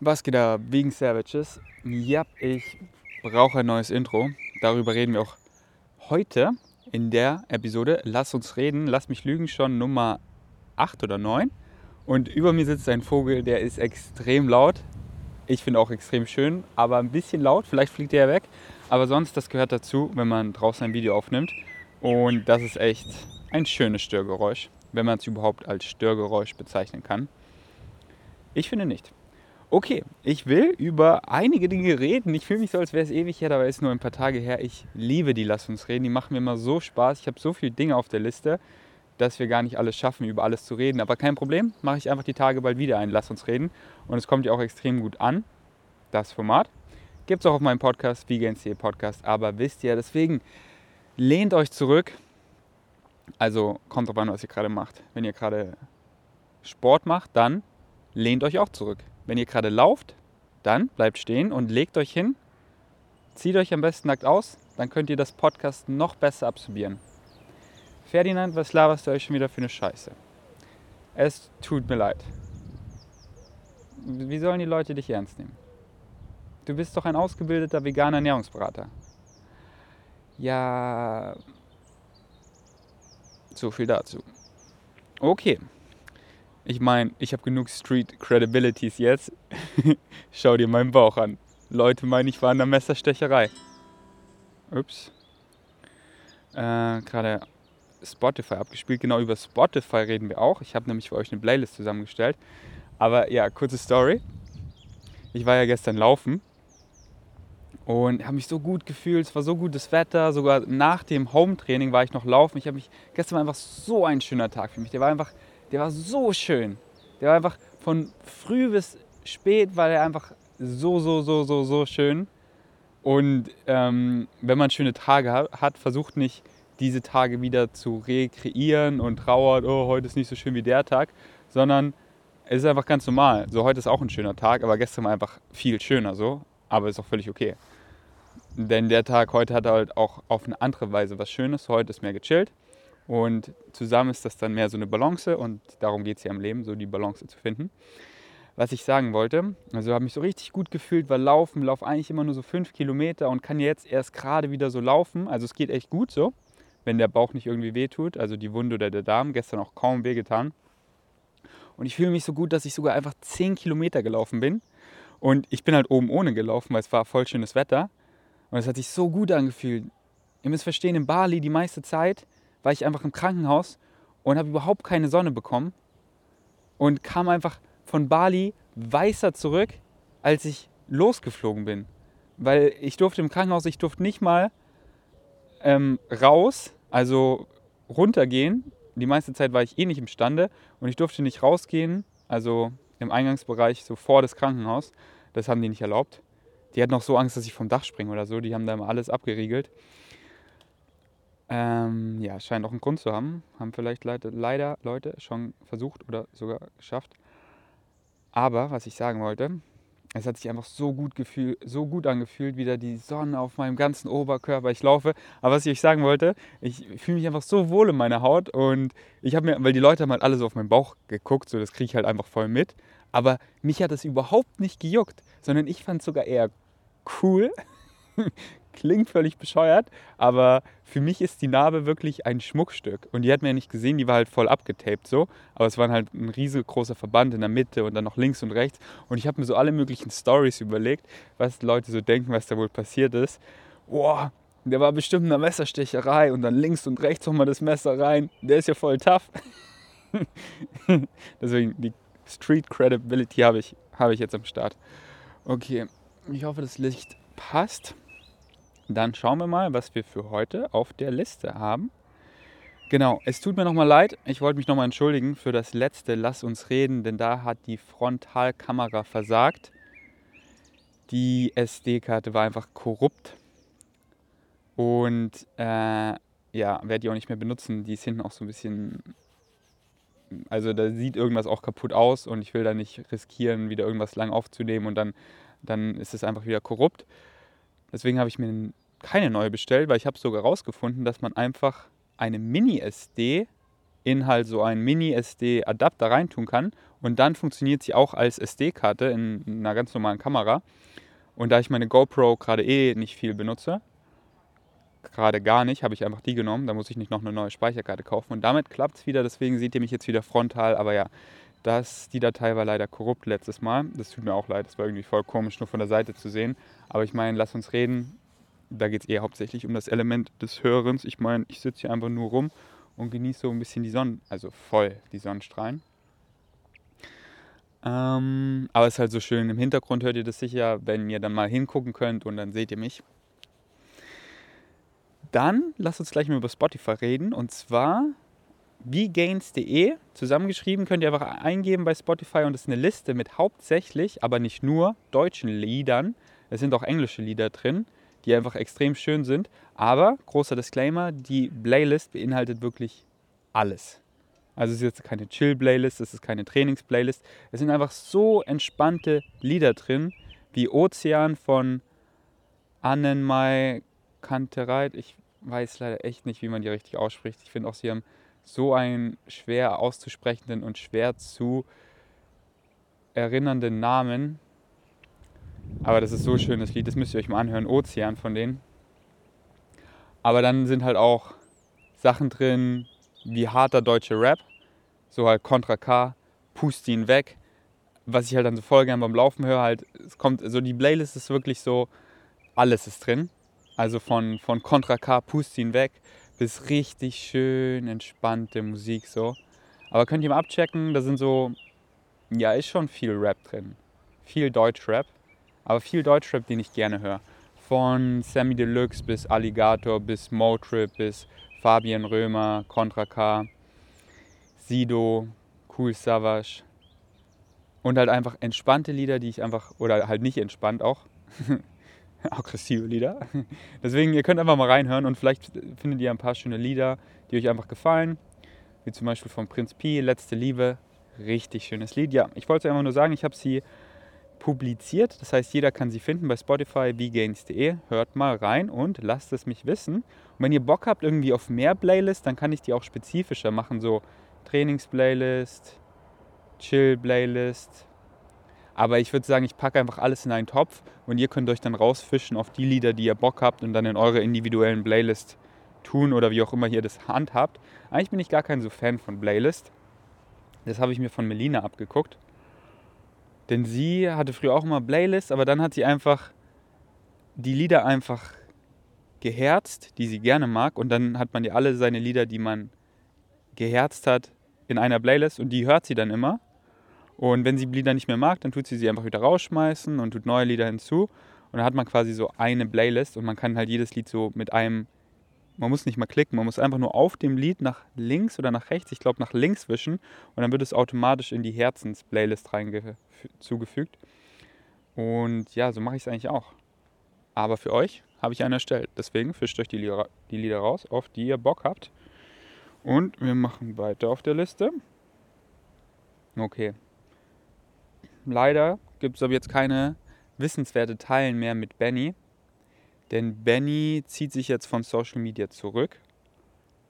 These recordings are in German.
Was geht da, Vegan Savages? Ja, ich brauche ein neues Intro. Darüber reden wir auch heute in der Episode. Lass uns reden, lass mich lügen, schon Nummer 8 oder 9. Und über mir sitzt ein Vogel, der ist extrem laut. Ich finde auch extrem schön, aber ein bisschen laut. Vielleicht fliegt er ja weg. Aber sonst, das gehört dazu, wenn man draußen ein Video aufnimmt. Und das ist echt ein schönes Störgeräusch, wenn man es überhaupt als Störgeräusch bezeichnen kann. Ich finde nicht. Okay, ich will über einige Dinge reden. Ich fühle mich so, als wäre es ewig her, dabei ist nur ein paar Tage her. Ich liebe die Lass uns reden. Die machen mir immer so Spaß. Ich habe so viele Dinge auf der Liste, dass wir gar nicht alles schaffen, über alles zu reden. Aber kein Problem, mache ich einfach die Tage bald wieder ein Lass uns reden. Und es kommt ja auch extrem gut an, das Format. Gibt es auch auf meinem Podcast, Vegan.de Podcast. Aber wisst ihr, deswegen lehnt euch zurück. Also kommt drauf an, was ihr gerade macht. Wenn ihr gerade Sport macht, dann lehnt euch auch zurück. Wenn ihr gerade lauft, dann bleibt stehen und legt euch hin. Zieht euch am besten nackt aus, dann könnt ihr das Podcast noch besser absorbieren. Ferdinand, was laberst du euch schon wieder für eine Scheiße? Es tut mir leid. Wie sollen die Leute dich ernst nehmen? Du bist doch ein ausgebildeter veganer Ernährungsberater. Ja, so viel dazu. Okay, ich meine, ich habe genug Street Credibilities jetzt. Schau dir meinen Bauch an. Leute meinen, ich war in der Messerstecherei. Ups. Äh, Gerade Spotify abgespielt. Genau über Spotify reden wir auch. Ich habe nämlich für euch eine Playlist zusammengestellt. Aber ja, kurze Story. Ich war ja gestern laufen und habe mich so gut gefühlt. Es war so gutes Wetter. Sogar nach dem Home-Training war ich noch laufen. Ich habe mich gestern war einfach so ein schöner Tag für mich. Der war einfach der war so schön. Der war einfach von früh bis spät, war der einfach so, so, so, so, so schön. Und ähm, wenn man schöne Tage hat, versucht nicht diese Tage wieder zu rekreieren und trauert, oh, heute ist nicht so schön wie der Tag, sondern es ist einfach ganz normal. So, heute ist auch ein schöner Tag, aber gestern war einfach viel schöner so, aber ist auch völlig okay. Denn der Tag heute hat halt auch auf eine andere Weise was Schönes. Heute ist mehr gechillt. Und zusammen ist das dann mehr so eine Balance und darum geht es ja im Leben, so die Balance zu finden. Was ich sagen wollte, also habe mich so richtig gut gefühlt, weil Laufen, laufe eigentlich immer nur so fünf Kilometer und kann jetzt erst gerade wieder so laufen. Also es geht echt gut so, wenn der Bauch nicht irgendwie wehtut, also die Wunde oder der Darm, gestern auch kaum wehgetan. Und ich fühle mich so gut, dass ich sogar einfach zehn Kilometer gelaufen bin. Und ich bin halt oben ohne gelaufen, weil es war voll schönes Wetter. Und es hat sich so gut angefühlt. Ihr müsst verstehen, in Bali die meiste Zeit war ich einfach im Krankenhaus und habe überhaupt keine Sonne bekommen und kam einfach von Bali weißer zurück, als ich losgeflogen bin. Weil ich durfte im Krankenhaus, ich durfte nicht mal ähm, raus, also runtergehen. Die meiste Zeit war ich eh nicht imstande und ich durfte nicht rausgehen, also im Eingangsbereich so vor das Krankenhaus. Das haben die nicht erlaubt. Die hatten auch so Angst, dass ich vom Dach springe oder so. Die haben da immer alles abgeriegelt. Ähm, ja, scheint auch einen Grund zu haben. Haben vielleicht leider Leute schon versucht oder sogar geschafft. Aber was ich sagen wollte, es hat sich einfach so gut, gefühl, so gut angefühlt, wieder die Sonne auf meinem ganzen Oberkörper. Ich laufe. Aber was ich euch sagen wollte, ich fühle mich einfach so wohl in meiner Haut. Und ich habe mir, weil die Leute haben halt alle so auf meinen Bauch geguckt, so das kriege ich halt einfach voll mit. Aber mich hat das überhaupt nicht gejuckt, sondern ich fand es sogar eher cool, klingt völlig bescheuert, aber für mich ist die Narbe wirklich ein Schmuckstück. Und die hat man ja nicht gesehen, die war halt voll abgetaped so. Aber es war halt ein riesengroßer Verband in der Mitte und dann noch links und rechts. Und ich habe mir so alle möglichen Stories überlegt, was Leute so denken, was da wohl passiert ist. Boah, der war bestimmt in einer Messerstecherei und dann links und rechts nochmal das Messer rein. Der ist ja voll tough. Deswegen die Street Credibility habe ich, hab ich jetzt am Start. Okay, ich hoffe, das Licht passt. Dann schauen wir mal, was wir für heute auf der Liste haben. Genau, es tut mir nochmal leid. Ich wollte mich nochmal entschuldigen für das letzte Lass uns reden, denn da hat die Frontalkamera versagt. Die SD-Karte war einfach korrupt. Und äh, ja, werde die auch nicht mehr benutzen. Die ist hinten auch so ein bisschen. Also da sieht irgendwas auch kaputt aus und ich will da nicht riskieren, wieder irgendwas lang aufzunehmen und dann, dann ist es einfach wieder korrupt. Deswegen habe ich mir keine neue bestellt, weil ich habe sogar herausgefunden, dass man einfach eine Mini-SD in halt so einen Mini-SD-Adapter reintun kann. Und dann funktioniert sie auch als SD-Karte in einer ganz normalen Kamera. Und da ich meine GoPro gerade eh nicht viel benutze, gerade gar nicht, habe ich einfach die genommen. Da muss ich nicht noch eine neue Speicherkarte kaufen. Und damit klappt es wieder. Deswegen seht ihr mich jetzt wieder frontal. Aber ja, das, die Datei war leider korrupt letztes Mal. Das tut mir auch leid. Das war irgendwie voll komisch, nur von der Seite zu sehen. Aber ich meine, lass uns reden. Da geht es eher hauptsächlich um das Element des Hörens. Ich meine, ich sitze hier einfach nur rum und genieße so ein bisschen die Sonne, also voll die Sonnenstrahlen. Ähm, aber es ist halt so schön. Im Hintergrund hört ihr das sicher, wenn ihr dann mal hingucken könnt und dann seht ihr mich. Dann lasst uns gleich mal über Spotify reden. Und zwar vgains.de zusammengeschrieben könnt ihr einfach eingeben bei Spotify und es ist eine Liste mit hauptsächlich, aber nicht nur deutschen Liedern. Es sind auch englische Lieder drin die einfach extrem schön sind. Aber, großer Disclaimer, die Playlist beinhaltet wirklich alles. Also es ist jetzt keine Chill-Playlist, es ist keine Trainings-Playlist. Es sind einfach so entspannte Lieder drin, wie Ozean von Annenmai Kantereit. Ich weiß leider echt nicht, wie man die richtig ausspricht. Ich finde auch, sie haben so einen schwer auszusprechenden und schwer zu erinnernden Namen. Aber das ist so ein schönes Lied, das müsst ihr euch mal anhören. Ozean von denen. Aber dann sind halt auch Sachen drin wie harter deutscher Rap. So halt Contra K, Pust ihn weg. Was ich halt dann so voll gern beim Laufen höre, halt, es kommt, so die Playlist ist wirklich so, alles ist drin. Also von, von Contra K, Pust ihn weg, bis richtig schön entspannte Musik so. Aber könnt ihr mal abchecken, da sind so, ja, ist schon viel Rap drin. Viel Deutschrap aber viel Deutschrap, den ich gerne höre. Von Sammy Deluxe bis Alligator bis Motrip bis Fabian Römer, Contra K, Sido, Cool Savage. Und halt einfach entspannte Lieder, die ich einfach, oder halt nicht entspannt auch, aggressive Lieder. Deswegen, ihr könnt einfach mal reinhören und vielleicht findet ihr ein paar schöne Lieder, die euch einfach gefallen. Wie zum Beispiel von Prinz Pi, Letzte Liebe. Richtig schönes Lied. Ja, ich wollte einfach nur sagen, ich habe sie publiziert. Das heißt, jeder kann sie finden bei Spotify, vgains.de. Hört mal rein und lasst es mich wissen. Und wenn ihr Bock habt irgendwie auf mehr Playlists, dann kann ich die auch spezifischer machen. So Trainings-Playlist, Chill-Playlist. Aber ich würde sagen, ich packe einfach alles in einen Topf und ihr könnt euch dann rausfischen auf die Lieder, die ihr Bock habt und dann in eure individuellen Playlist tun oder wie auch immer ihr das handhabt. Eigentlich bin ich gar kein so Fan von Playlist. Das habe ich mir von Melina abgeguckt. Denn sie hatte früher auch immer Playlists, aber dann hat sie einfach die Lieder einfach geherzt, die sie gerne mag. Und dann hat man ja alle seine Lieder, die man geherzt hat, in einer Playlist und die hört sie dann immer. Und wenn sie Lieder nicht mehr mag, dann tut sie sie einfach wieder rausschmeißen und tut neue Lieder hinzu. Und dann hat man quasi so eine Playlist und man kann halt jedes Lied so mit einem man muss nicht mal klicken, man muss einfach nur auf dem Lied nach links oder nach rechts, ich glaube nach links wischen und dann wird es automatisch in die Herzens-Playlist zugefügt. Und ja, so mache ich es eigentlich auch. Aber für euch habe ich eine erstellt. Deswegen fischt euch die Lieder, die Lieder raus, auf die ihr Bock habt. Und wir machen weiter auf der Liste. Okay. Leider gibt es aber jetzt keine wissenswerte Teilen mehr mit Benny. Denn Benny zieht sich jetzt von Social Media zurück.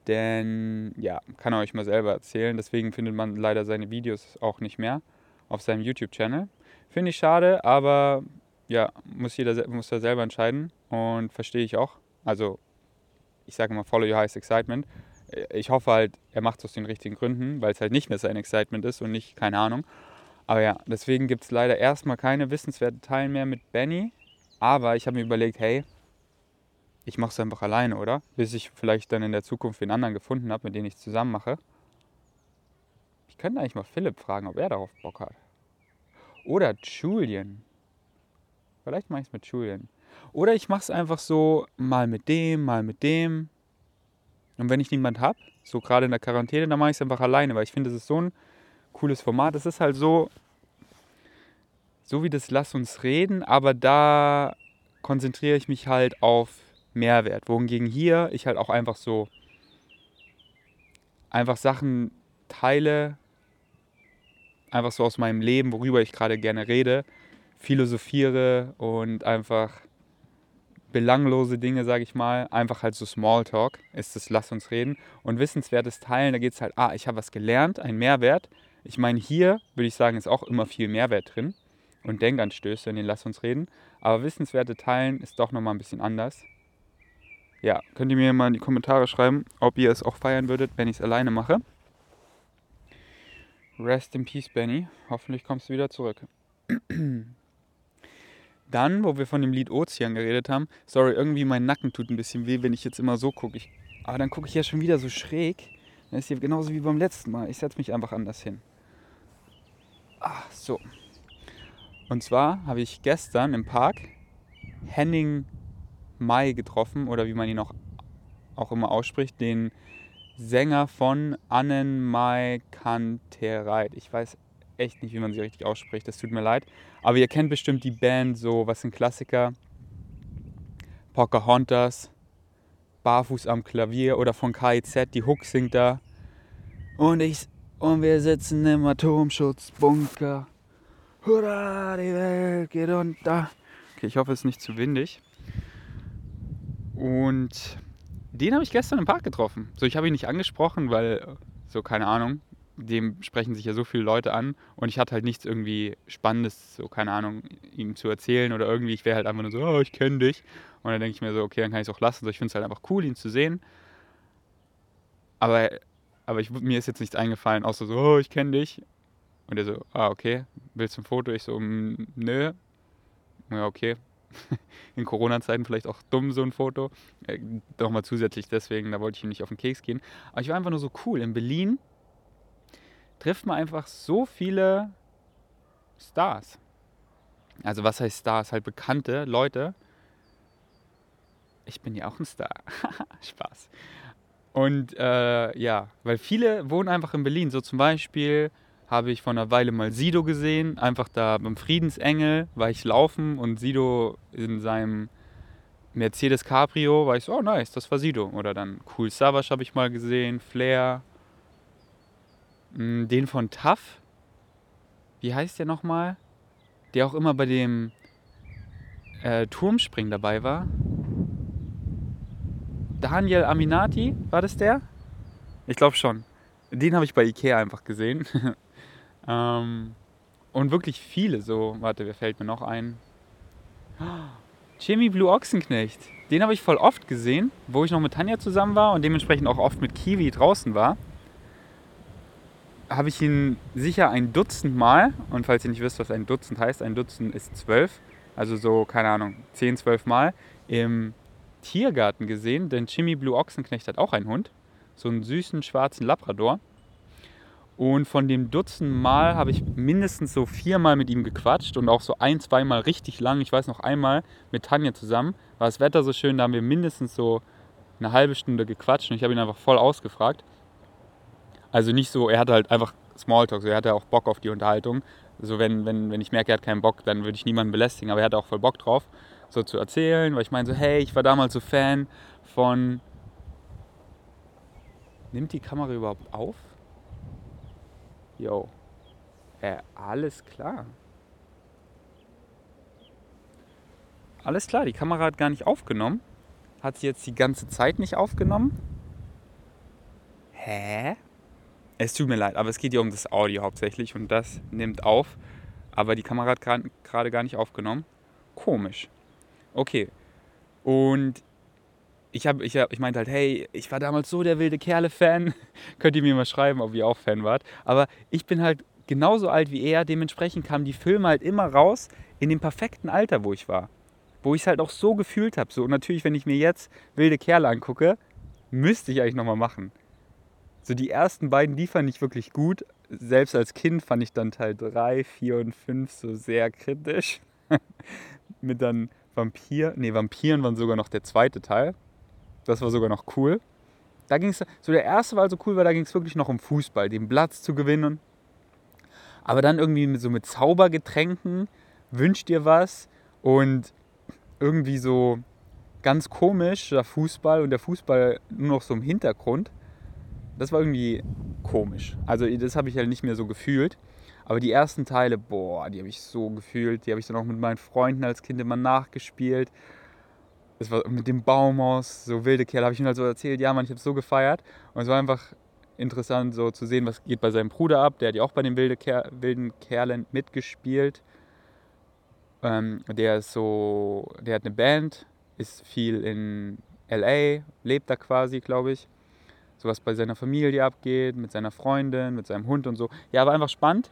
Denn, ja, kann er euch mal selber erzählen. Deswegen findet man leider seine Videos auch nicht mehr auf seinem YouTube-Channel. Finde ich schade, aber ja, muss jeder muss da selber entscheiden und verstehe ich auch. Also, ich sage mal, follow your highest excitement. Ich hoffe halt, er macht es aus den richtigen Gründen, weil es halt nicht mehr sein Excitement ist und nicht, keine Ahnung. Aber ja, deswegen gibt es leider erstmal keine wissenswerten Teilen mehr mit Benny. Aber ich habe mir überlegt, hey, ich mache es einfach alleine, oder? Bis ich vielleicht dann in der Zukunft einen anderen gefunden habe, mit dem ich zusammen mache. Ich könnte eigentlich mal Philipp fragen, ob er darauf Bock hat. Oder Julian. Vielleicht mache ich es mit Julian. Oder ich mache es einfach so, mal mit dem, mal mit dem. Und wenn ich niemand habe, so gerade in der Quarantäne, dann mache ich es einfach alleine, weil ich finde, das ist so ein cooles Format. Das ist halt so, so wie das Lass uns reden, aber da konzentriere ich mich halt auf Mehrwert. Wohingegen hier ich halt auch einfach so einfach Sachen teile, einfach so aus meinem Leben, worüber ich gerade gerne rede, philosophiere und einfach belanglose Dinge, sage ich mal, einfach halt so Smalltalk ist das Lass uns reden. Und wissenswertes Teilen, da geht es halt, ah, ich habe was gelernt, ein Mehrwert. Ich meine, hier würde ich sagen, ist auch immer viel Mehrwert drin und Denkanstöße in den Lass uns reden. Aber wissenswerte Teilen ist doch nochmal ein bisschen anders. Ja, könnt ihr mir mal in die Kommentare schreiben, ob ihr es auch feiern würdet, wenn ich es alleine mache. Rest in Peace, Benny. Hoffentlich kommst du wieder zurück. Dann, wo wir von dem Lied Ozean geredet haben, sorry, irgendwie mein Nacken tut ein bisschen weh, wenn ich jetzt immer so gucke. Aber dann gucke ich ja schon wieder so schräg. Das ist hier genauso wie beim letzten Mal. Ich setze mich einfach anders hin. Ah, so. Und zwar habe ich gestern im Park Henning Mai getroffen, oder wie man ihn auch, auch immer ausspricht, den Sänger von Annen Mai Kantereit. Ich weiß echt nicht, wie man sie richtig ausspricht, das tut mir leid. Aber ihr kennt bestimmt die Band, so, was sind Klassiker? Pocahontas, Barfuß am Klavier oder von KIZ, die Hook singt da. Und ich und wir sitzen im Atomschutzbunker. Hurra, die Welt geht unter. Okay, ich hoffe, es ist nicht zu windig. Und den habe ich gestern im Park getroffen. So, ich habe ihn nicht angesprochen, weil, so, keine Ahnung, dem sprechen sich ja so viele Leute an und ich hatte halt nichts irgendwie Spannendes, so keine Ahnung, ihm zu erzählen oder irgendwie, ich wäre halt einfach nur so, oh, ich kenne dich. Und dann denke ich mir so, okay, dann kann ich es auch lassen. So, ich finde es halt einfach cool, ihn zu sehen. Aber, aber ich, mir ist jetzt nichts eingefallen, außer so, oh, ich kenne dich. Und er so, ah, okay, willst du ein Foto? Ich so, mm, nö. Ja, okay. In Corona-Zeiten vielleicht auch dumm, so ein Foto. Äh, Nochmal zusätzlich deswegen, da wollte ich ihm nicht auf den Keks gehen. Aber ich war einfach nur so cool. In Berlin trifft man einfach so viele Stars. Also was heißt Stars? Halt bekannte Leute. Ich bin ja auch ein Star. Spaß. Und äh, ja, weil viele wohnen einfach in Berlin. So zum Beispiel habe ich vor einer Weile mal Sido gesehen. Einfach da beim Friedensengel war ich laufen und Sido in seinem Mercedes Cabrio war ich so, oh nice, das war Sido. Oder dann Cool Savage habe ich mal gesehen, Flair. Mm, den von Taff. Wie heißt der nochmal? Der auch immer bei dem äh, Turmspringen dabei war. Daniel Aminati, war das der? Ich glaube schon. Den habe ich bei Ikea einfach gesehen. ähm, und wirklich viele so. Warte, wer fällt mir noch ein? Jimmy Blue Ochsenknecht. Den habe ich voll oft gesehen, wo ich noch mit Tanja zusammen war und dementsprechend auch oft mit Kiwi draußen war habe ich ihn sicher ein Dutzend Mal, und falls ihr nicht wisst, was ein Dutzend heißt, ein Dutzend ist zwölf, also so, keine Ahnung, zehn, zwölf Mal im Tiergarten gesehen, denn Jimmy Blue Ochsenknecht hat auch einen Hund, so einen süßen schwarzen Labrador. Und von dem Dutzend Mal habe ich mindestens so viermal mit ihm gequatscht und auch so ein, zweimal richtig lang. Ich weiß noch einmal mit Tanja zusammen, war das Wetter so schön, da haben wir mindestens so eine halbe Stunde gequatscht und ich habe ihn einfach voll ausgefragt. Also nicht so, er hatte halt einfach Smalltalk, so er hatte auch Bock auf die Unterhaltung. So wenn, wenn, wenn ich merke, er hat keinen Bock, dann würde ich niemanden belästigen, aber er hatte auch voll Bock drauf, so zu erzählen, weil ich meine so, hey, ich war damals so Fan von... Nimmt die Kamera überhaupt auf? Yo. Äh, alles klar. Alles klar, die Kamera hat gar nicht aufgenommen. Hat sie jetzt die ganze Zeit nicht aufgenommen? Hä? Es tut mir leid, aber es geht ja um das Audio hauptsächlich und das nimmt auf. Aber die Kamera hat gerade gar nicht aufgenommen. Komisch. Okay. Und ich, hab, ich, hab, ich meinte halt, hey, ich war damals so der wilde Kerle-Fan. Könnt ihr mir mal schreiben, ob ihr auch Fan wart. Aber ich bin halt genauso alt wie er. Dementsprechend kamen die Filme halt immer raus in dem perfekten Alter, wo ich war. Wo ich es halt auch so gefühlt habe. So, und natürlich, wenn ich mir jetzt wilde Kerle angucke, müsste ich eigentlich nochmal machen. So die ersten beiden, die fand ich wirklich gut. Selbst als Kind fand ich dann Teil 3, 4 und 5 so sehr kritisch. Mit dann Vampir, nee, Vampiren waren sogar noch der zweite Teil. Das war sogar noch cool. Da ging es, so der erste war also cool, weil da ging es wirklich noch um Fußball, den Platz zu gewinnen. Aber dann irgendwie so mit Zaubergetränken, wünscht dir was und irgendwie so ganz komisch der Fußball und der Fußball nur noch so im Hintergrund das war irgendwie komisch. Also das habe ich halt nicht mehr so gefühlt. Aber die ersten Teile, boah, die habe ich so gefühlt. Die habe ich dann auch mit meinen Freunden als Kind immer nachgespielt. es war mit dem Baumhaus, so wilde Kerle, habe ich ihm halt so erzählt, ja, man, ich habe so gefeiert. Und es war einfach interessant, so zu sehen, was geht bei seinem Bruder ab. Der hat ja auch bei den wilde Ker wilden Kerlen mitgespielt. Ähm, der ist so, der hat eine Band, ist viel in LA, lebt da quasi, glaube ich. So was bei seiner Familie abgeht, mit seiner Freundin, mit seinem Hund und so. Ja, war einfach spannend.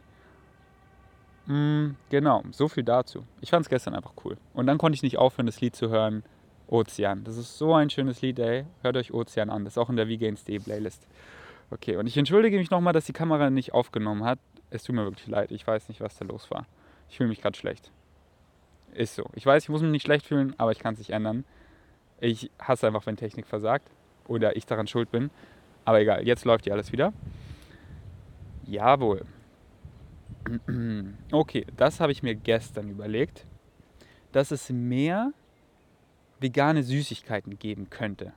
Mm, genau, so viel dazu. Ich fand es gestern einfach cool. Und dann konnte ich nicht aufhören, das Lied zu hören. Ozean. Das ist so ein schönes Lied, ey. Hört euch Ozean an. Das ist auch in der Day Playlist. Okay, und ich entschuldige mich nochmal, dass die Kamera nicht aufgenommen hat. Es tut mir wirklich leid. Ich weiß nicht, was da los war. Ich fühle mich gerade schlecht. Ist so. Ich weiß, ich muss mich nicht schlecht fühlen, aber ich kann es nicht ändern. Ich hasse einfach, wenn Technik versagt oder ich daran schuld bin. Aber egal, jetzt läuft ja alles wieder. Jawohl. Okay, das habe ich mir gestern überlegt, dass es mehr vegane Süßigkeiten geben könnte.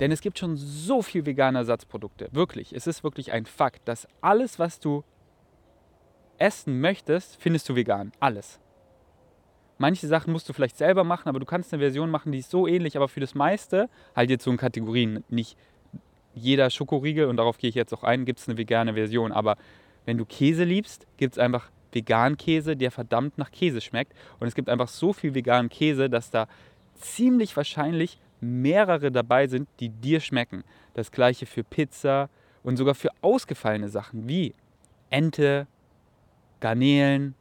Denn es gibt schon so viel vegane Ersatzprodukte. Wirklich, es ist wirklich ein Fakt, dass alles, was du essen möchtest, findest du vegan. Alles. Manche Sachen musst du vielleicht selber machen, aber du kannst eine Version machen, die ist so ähnlich, aber für das meiste, halt jetzt so in Kategorien, nicht jeder Schokoriegel, und darauf gehe ich jetzt auch ein, gibt es eine vegane Version. Aber wenn du Käse liebst, gibt es einfach veganen Käse, der verdammt nach Käse schmeckt. Und es gibt einfach so viel veganen Käse, dass da ziemlich wahrscheinlich mehrere dabei sind, die dir schmecken. Das gleiche für Pizza und sogar für ausgefallene Sachen wie Ente, Garnelen,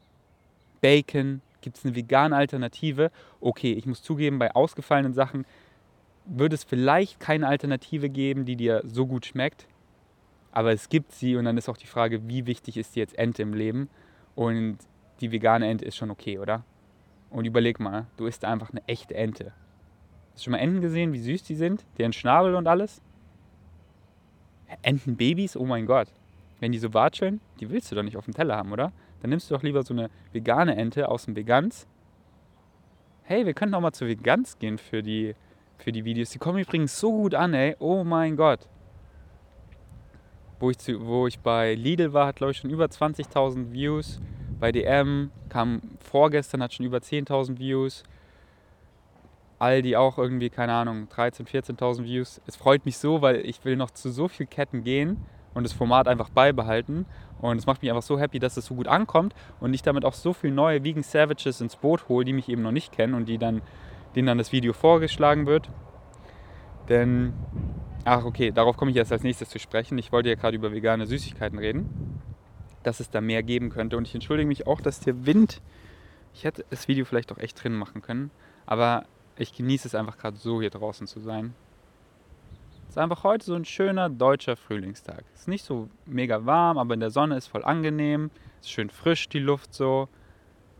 Bacon. Gibt es eine vegane Alternative? Okay, ich muss zugeben, bei ausgefallenen Sachen würde es vielleicht keine Alternative geben, die dir so gut schmeckt. Aber es gibt sie und dann ist auch die Frage, wie wichtig ist dir jetzt Ente im Leben? Und die vegane Ente ist schon okay, oder? Und überleg mal, du isst einfach eine echte Ente. Hast du schon mal Enten gesehen, wie süß die sind? Deren Schnabel und alles? Entenbabys? Oh mein Gott. Wenn die so watscheln, die willst du doch nicht auf dem Teller haben, oder? Dann nimmst du doch lieber so eine vegane Ente aus dem Veganz. Hey, wir könnten auch mal zu Veganz gehen für die, für die Videos. Die kommen übrigens so gut an, ey. Oh mein Gott. Wo ich, zu, wo ich bei Lidl war, hat glaube ich schon über 20.000 Views. Bei DM kam vorgestern, hat schon über 10.000 Views. Aldi auch irgendwie, keine Ahnung, 13.000, 14.000 Views. Es freut mich so, weil ich will noch zu so vielen Ketten gehen und das Format einfach beibehalten. Und es macht mich einfach so happy, dass es so gut ankommt und ich damit auch so viele neue Vegan Savages ins Boot hole, die mich eben noch nicht kennen und die dann, denen dann das Video vorgeschlagen wird. Denn Ach, okay, darauf komme ich jetzt als nächstes zu sprechen. Ich wollte ja gerade über vegane Süßigkeiten reden, dass es da mehr geben könnte. Und ich entschuldige mich auch, dass der Wind. Ich hätte das Video vielleicht auch echt drin machen können, aber ich genieße es einfach gerade so, hier draußen zu sein. Es ist einfach heute so ein schöner deutscher Frühlingstag. Es ist nicht so mega warm, aber in der Sonne ist voll angenehm. Es ist schön frisch, die Luft so.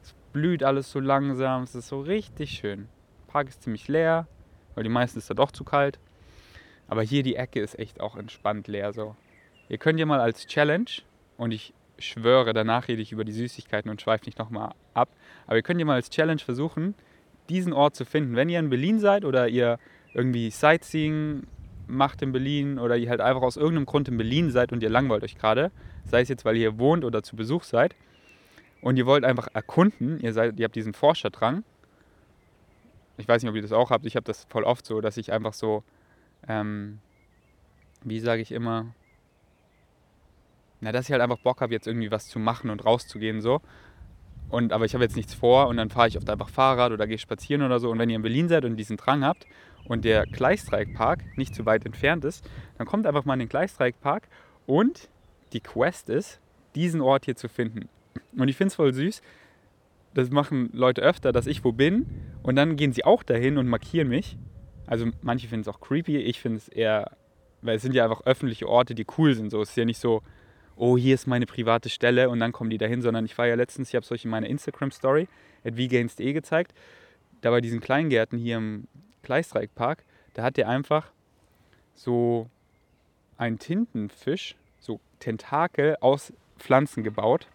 Es blüht alles so langsam. Es ist so richtig schön. Der Park ist ziemlich leer, weil die meisten ist da doch zu kalt. Aber hier die Ecke ist echt auch entspannt leer so. Ihr könnt ja mal als Challenge, und ich schwöre, danach rede ich über die Süßigkeiten und schweife nicht nochmal ab, aber ihr könnt ja mal als Challenge versuchen, diesen Ort zu finden. Wenn ihr in Berlin seid oder ihr irgendwie Sightseeing macht in Berlin oder ihr halt einfach aus irgendeinem Grund in Berlin seid und ihr langweilt euch gerade, sei es jetzt, weil ihr hier wohnt oder zu Besuch seid, und ihr wollt einfach erkunden, ihr, seid, ihr habt diesen Forscherdrang. Ich weiß nicht, ob ihr das auch habt, ich habe das voll oft so, dass ich einfach so ähm, wie sage ich immer, na, dass ich halt einfach Bock habe, jetzt irgendwie was zu machen und rauszugehen so. Und, aber ich habe jetzt nichts vor und dann fahre ich oft einfach Fahrrad oder gehe spazieren oder so. Und wenn ihr in Berlin seid und diesen Drang habt und der Gleisdreieckpark nicht zu weit entfernt ist, dann kommt einfach mal in den Gleisdreieckpark und die Quest ist, diesen Ort hier zu finden. Und ich finde es voll süß. Das machen Leute öfter, dass ich wo bin und dann gehen sie auch dahin und markieren mich also manche finden es auch creepy, ich finde es eher, weil es sind ja einfach öffentliche Orte, die cool sind. So, es ist ja nicht so, oh, hier ist meine private Stelle und dann kommen die dahin, sondern ich war ja letztens, ich habe es euch in meiner Instagram-Story at vgains.de gezeigt, da bei diesen Kleingärten hier im Gleisdreieckpark, da hat der einfach so einen Tintenfisch, so Tentakel aus Pflanzen gebaut.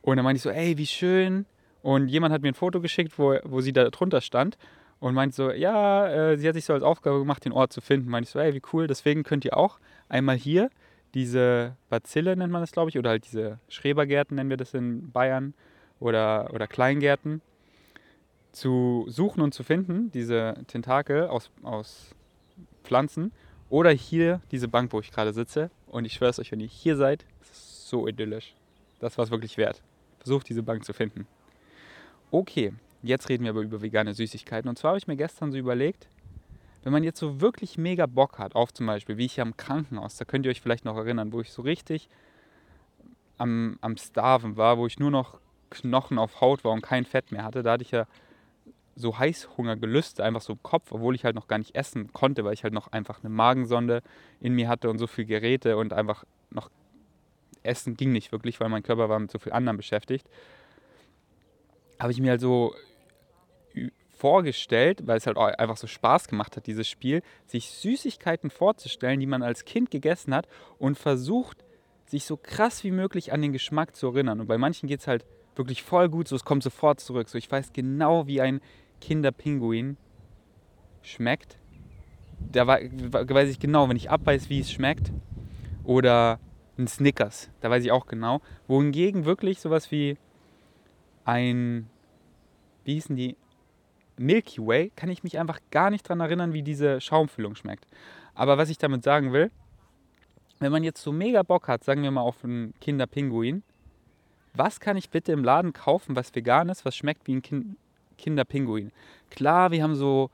Und dann meinte ich so, ey, wie schön. Und jemand hat mir ein Foto geschickt, wo, wo sie da drunter stand und meint so, ja, äh, sie hat sich so als Aufgabe gemacht, den Ort zu finden. Meinte ich so, ey, wie cool, deswegen könnt ihr auch einmal hier diese Bazille nennt man das, glaube ich, oder halt diese Schrebergärten nennen wir das in Bayern oder, oder Kleingärten zu suchen und zu finden, diese Tentakel aus, aus Pflanzen. Oder hier diese Bank, wo ich gerade sitze. Und ich schwöre es euch, wenn ihr hier seid, ist so idyllisch. Das war es wirklich wert. Versucht diese Bank zu finden. Okay, jetzt reden wir aber über vegane Süßigkeiten. Und zwar habe ich mir gestern so überlegt, wenn man jetzt so wirklich mega Bock hat, auf zum Beispiel, wie ich am Krankenhaus, da könnt ihr euch vielleicht noch erinnern, wo ich so richtig am, am Starven war, wo ich nur noch Knochen auf Haut war und kein Fett mehr hatte, da hatte ich ja so Heißhungergelüste einfach so im Kopf, obwohl ich halt noch gar nicht essen konnte, weil ich halt noch einfach eine Magensonde in mir hatte und so viel Geräte und einfach noch essen ging nicht wirklich, weil mein Körper war mit so viel anderen beschäftigt. Habe ich mir halt so vorgestellt, weil es halt einfach so Spaß gemacht hat, dieses Spiel, sich Süßigkeiten vorzustellen, die man als Kind gegessen hat und versucht, sich so krass wie möglich an den Geschmack zu erinnern. Und bei manchen geht es halt wirklich voll gut, so es kommt sofort zurück. So ich weiß genau, wie ein Kinderpinguin schmeckt. Da weiß ich genau, wenn ich abweiß, wie es schmeckt. Oder ein Snickers, da weiß ich auch genau. Wohingegen wirklich sowas wie ein, wie hießen die? Milky Way, kann ich mich einfach gar nicht daran erinnern, wie diese Schaumfüllung schmeckt. Aber was ich damit sagen will, wenn man jetzt so mega Bock hat, sagen wir mal auf einen Kinderpinguin, was kann ich bitte im Laden kaufen, was vegan ist, was schmeckt wie ein kind Kinderpinguin? Klar, wir haben so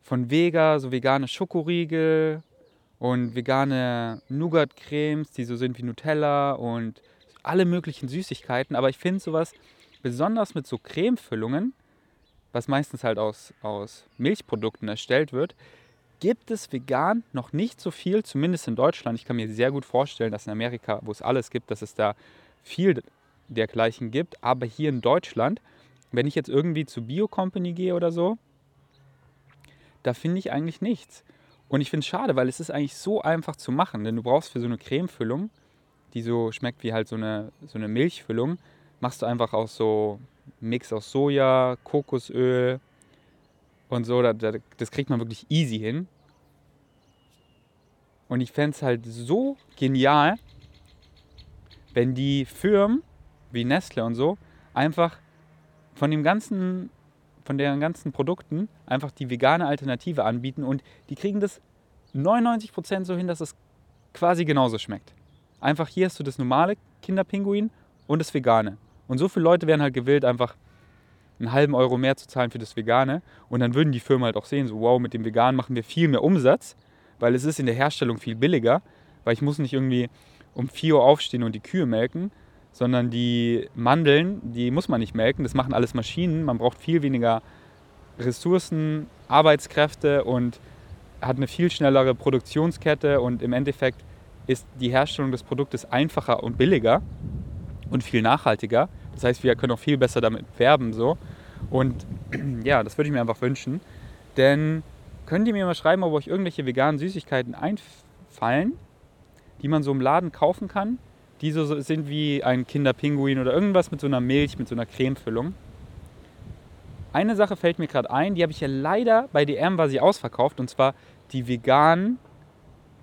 von Vega so vegane Schokoriegel und vegane Nougat-Cremes, die so sind wie Nutella und alle möglichen Süßigkeiten. Aber ich finde sowas, besonders mit so Cremefüllungen, was meistens halt aus, aus Milchprodukten erstellt wird, gibt es vegan noch nicht so viel, zumindest in Deutschland. Ich kann mir sehr gut vorstellen, dass in Amerika, wo es alles gibt, dass es da viel dergleichen gibt. Aber hier in Deutschland, wenn ich jetzt irgendwie zu Bio Company gehe oder so, da finde ich eigentlich nichts. Und ich finde es schade, weil es ist eigentlich so einfach zu machen. Denn du brauchst für so eine Cremefüllung, die so schmeckt wie halt so eine, so eine Milchfüllung, machst du einfach aus so Mix aus Soja, Kokosöl und so. Das kriegt man wirklich easy hin. Und ich fände es halt so genial, wenn die Firmen wie Nestle und so, einfach von dem ganzen, von deren ganzen Produkten einfach die vegane Alternative anbieten und die kriegen das 99% so hin, dass es quasi genauso schmeckt. Einfach hier hast du das normale Kinderpinguin und das vegane. Und so viele Leute wären halt gewillt, einfach einen halben Euro mehr zu zahlen für das Vegane. Und dann würden die Firmen halt auch sehen, so wow, mit dem Veganen machen wir viel mehr Umsatz, weil es ist in der Herstellung viel billiger, weil ich muss nicht irgendwie um 4 Uhr aufstehen und die Kühe melken, sondern die Mandeln, die muss man nicht melken, das machen alles Maschinen. Man braucht viel weniger Ressourcen, Arbeitskräfte und hat eine viel schnellere Produktionskette und im Endeffekt ist die Herstellung des Produktes einfacher und billiger und viel nachhaltiger. Das heißt, wir können auch viel besser damit werben so. Und ja, das würde ich mir einfach wünschen. Denn könnt ihr mir mal schreiben, ob euch irgendwelche veganen Süßigkeiten einfallen, die man so im Laden kaufen kann, die so sind wie ein Kinderpinguin oder irgendwas mit so einer Milch, mit so einer Cremefüllung. Eine Sache fällt mir gerade ein, die habe ich ja leider bei DM war sie ausverkauft und zwar die veganen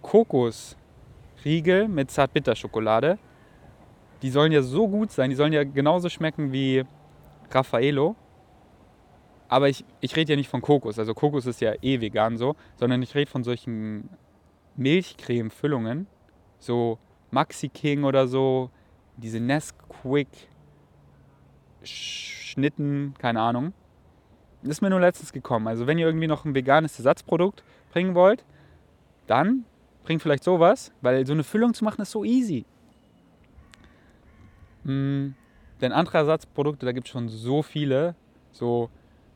Kokosriegel mit Zartbitterschokolade. Die sollen ja so gut sein, die sollen ja genauso schmecken wie Raffaello. Aber ich, ich rede ja nicht von Kokos, also Kokos ist ja eh vegan so, sondern ich rede von solchen Milchcreme-Füllungen, so Maxi King oder so, diese Nesquik Schnitten, keine Ahnung. ist mir nur letztens gekommen. Also wenn ihr irgendwie noch ein veganes Ersatzprodukt bringen wollt, dann bringt vielleicht sowas, weil so eine Füllung zu machen ist so easy. Hm, denn andere Ersatzprodukte, da gibt es schon so viele. So,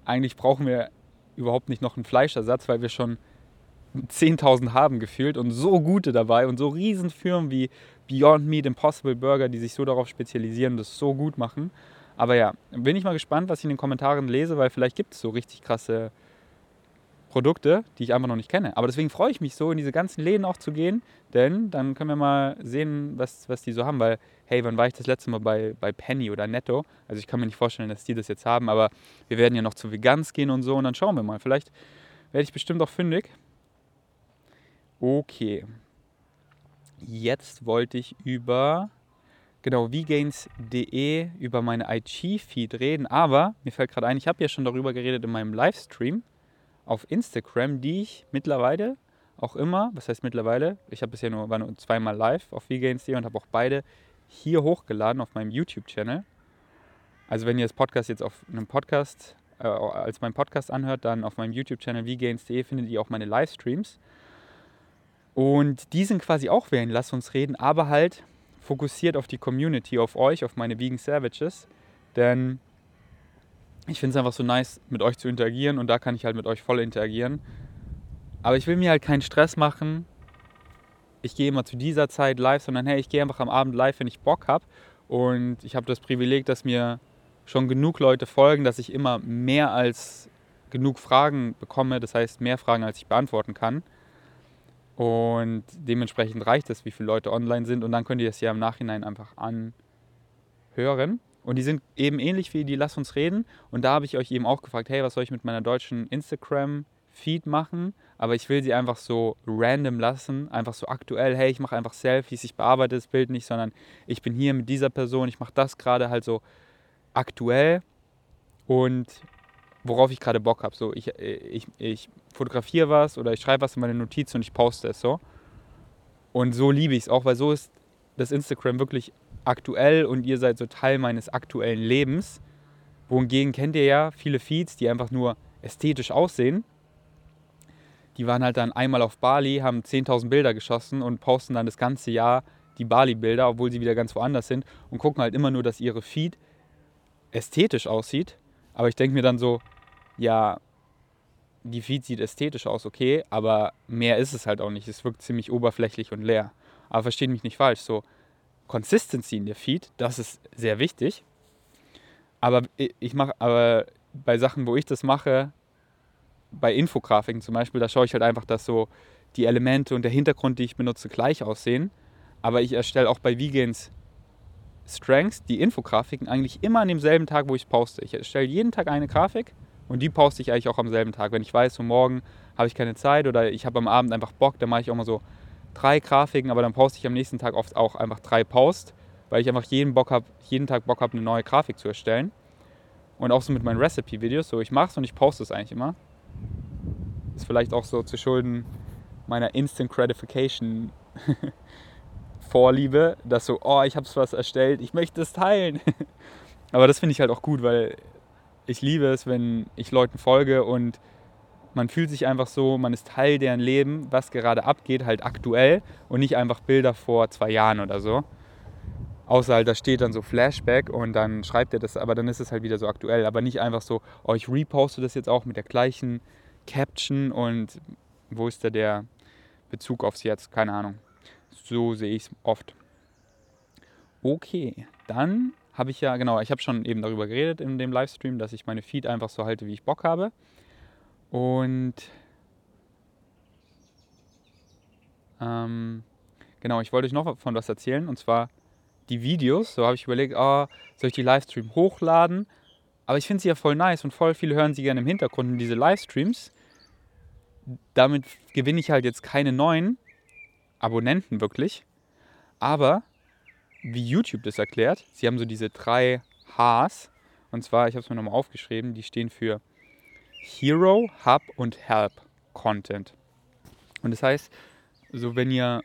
eigentlich brauchen wir überhaupt nicht noch einen Fleischersatz, weil wir schon 10.000 haben gefühlt und so gute dabei und so riesen Firmen wie Beyond Meat, Impossible Burger, die sich so darauf spezialisieren und das so gut machen. Aber ja, bin ich mal gespannt, was ich in den Kommentaren lese, weil vielleicht gibt es so richtig krasse Produkte, die ich einfach noch nicht kenne. Aber deswegen freue ich mich so, in diese ganzen Läden auch zu gehen, denn dann können wir mal sehen, was, was die so haben. Weil, hey, wann war ich das letzte Mal bei, bei Penny oder Netto? Also ich kann mir nicht vorstellen, dass die das jetzt haben, aber wir werden ja noch zu Vegans gehen und so und dann schauen wir mal. Vielleicht werde ich bestimmt auch fündig. Okay. Jetzt wollte ich über genau vgains.de über meine IG-Feed reden, aber mir fällt gerade ein, ich habe ja schon darüber geredet in meinem Livestream auf Instagram, die ich mittlerweile auch immer, was heißt mittlerweile, ich habe bisher nur, war nur zweimal live auf vgains.de und habe auch beide hier hochgeladen auf meinem YouTube-Channel. Also wenn ihr das Podcast jetzt auf einem Podcast, äh, als mein Podcast anhört, dann auf meinem YouTube-Channel vgains.de findet ihr auch meine Livestreams. Und die sind quasi auch während Lass uns reden, aber halt fokussiert auf die Community, auf euch, auf meine Vegan Savages. Denn ich finde es einfach so nice, mit euch zu interagieren und da kann ich halt mit euch voll interagieren. Aber ich will mir halt keinen Stress machen. Ich gehe immer zu dieser Zeit live, sondern hey, ich gehe einfach am Abend live, wenn ich Bock habe. Und ich habe das Privileg, dass mir schon genug Leute folgen, dass ich immer mehr als genug Fragen bekomme. Das heißt, mehr Fragen, als ich beantworten kann. Und dementsprechend reicht es, wie viele Leute online sind. Und dann könnt ihr es ja im Nachhinein einfach anhören. Und die sind eben ähnlich wie die Lass uns reden. Und da habe ich euch eben auch gefragt, hey, was soll ich mit meiner deutschen Instagram Feed machen, aber ich will sie einfach so random lassen, einfach so aktuell, hey, ich mache einfach Selfies, ich bearbeite das Bild nicht, sondern ich bin hier mit dieser Person, ich mache das gerade halt so aktuell und worauf ich gerade Bock habe. So, ich, ich, ich fotografiere was oder ich schreibe was in meine Notiz und ich poste es so. Und so liebe ich es auch, weil so ist das Instagram wirklich aktuell und ihr seid so Teil meines aktuellen Lebens. Wohingegen kennt ihr ja viele Feeds, die einfach nur ästhetisch aussehen die waren halt dann einmal auf Bali, haben 10.000 Bilder geschossen und posten dann das ganze Jahr die Bali-Bilder, obwohl sie wieder ganz woanders sind und gucken halt immer nur, dass ihre Feed ästhetisch aussieht. Aber ich denke mir dann so, ja, die Feed sieht ästhetisch aus, okay, aber mehr ist es halt auch nicht. Es wirkt ziemlich oberflächlich und leer. Aber versteht mich nicht falsch, so Consistency in der Feed, das ist sehr wichtig. Aber ich mache, aber bei Sachen, wo ich das mache, bei Infografiken zum Beispiel, da schaue ich halt einfach, dass so die Elemente und der Hintergrund, die ich benutze, gleich aussehen. Aber ich erstelle auch bei Vegans Strengths die Infografiken eigentlich immer an demselben Tag, wo ich poste. Ich erstelle jeden Tag eine Grafik und die poste ich eigentlich auch am selben Tag. Wenn ich weiß, so morgen habe ich keine Zeit oder ich habe am Abend einfach Bock, dann mache ich auch mal so drei Grafiken, aber dann poste ich am nächsten Tag oft auch einfach drei Posts, weil ich einfach jeden, Bock hab, jeden Tag Bock habe, eine neue Grafik zu erstellen. Und auch so mit meinen Recipe-Videos, so ich mache es und ich poste es eigentlich immer. Ist vielleicht auch so zu schulden meiner Instant Gratification Vorliebe, dass so, oh, ich habe was erstellt, ich möchte es teilen. Aber das finde ich halt auch gut, weil ich liebe es, wenn ich Leuten folge und man fühlt sich einfach so, man ist Teil deren Leben, was gerade abgeht, halt aktuell und nicht einfach Bilder vor zwei Jahren oder so. Außer halt, da steht dann so Flashback und dann schreibt er das, aber dann ist es halt wieder so aktuell. Aber nicht einfach so, oh, ich reposte das jetzt auch mit der gleichen Caption und wo ist da der Bezug aufs Jetzt? Keine Ahnung. So sehe ich es oft. Okay, dann habe ich ja, genau, ich habe schon eben darüber geredet in dem Livestream, dass ich meine Feed einfach so halte, wie ich Bock habe. Und ähm, genau, ich wollte euch noch von was erzählen und zwar die Videos. So habe ich überlegt, oh, soll ich die Livestream hochladen? Aber ich finde sie ja voll nice und voll viele hören sie gerne im Hintergrund in diese Livestreams damit gewinne ich halt jetzt keine neuen Abonnenten wirklich. Aber wie YouTube das erklärt, sie haben so diese drei Hs. Und zwar, ich habe es mir nochmal aufgeschrieben, die stehen für Hero, Hub und Help Content. Und das heißt, so wenn ihr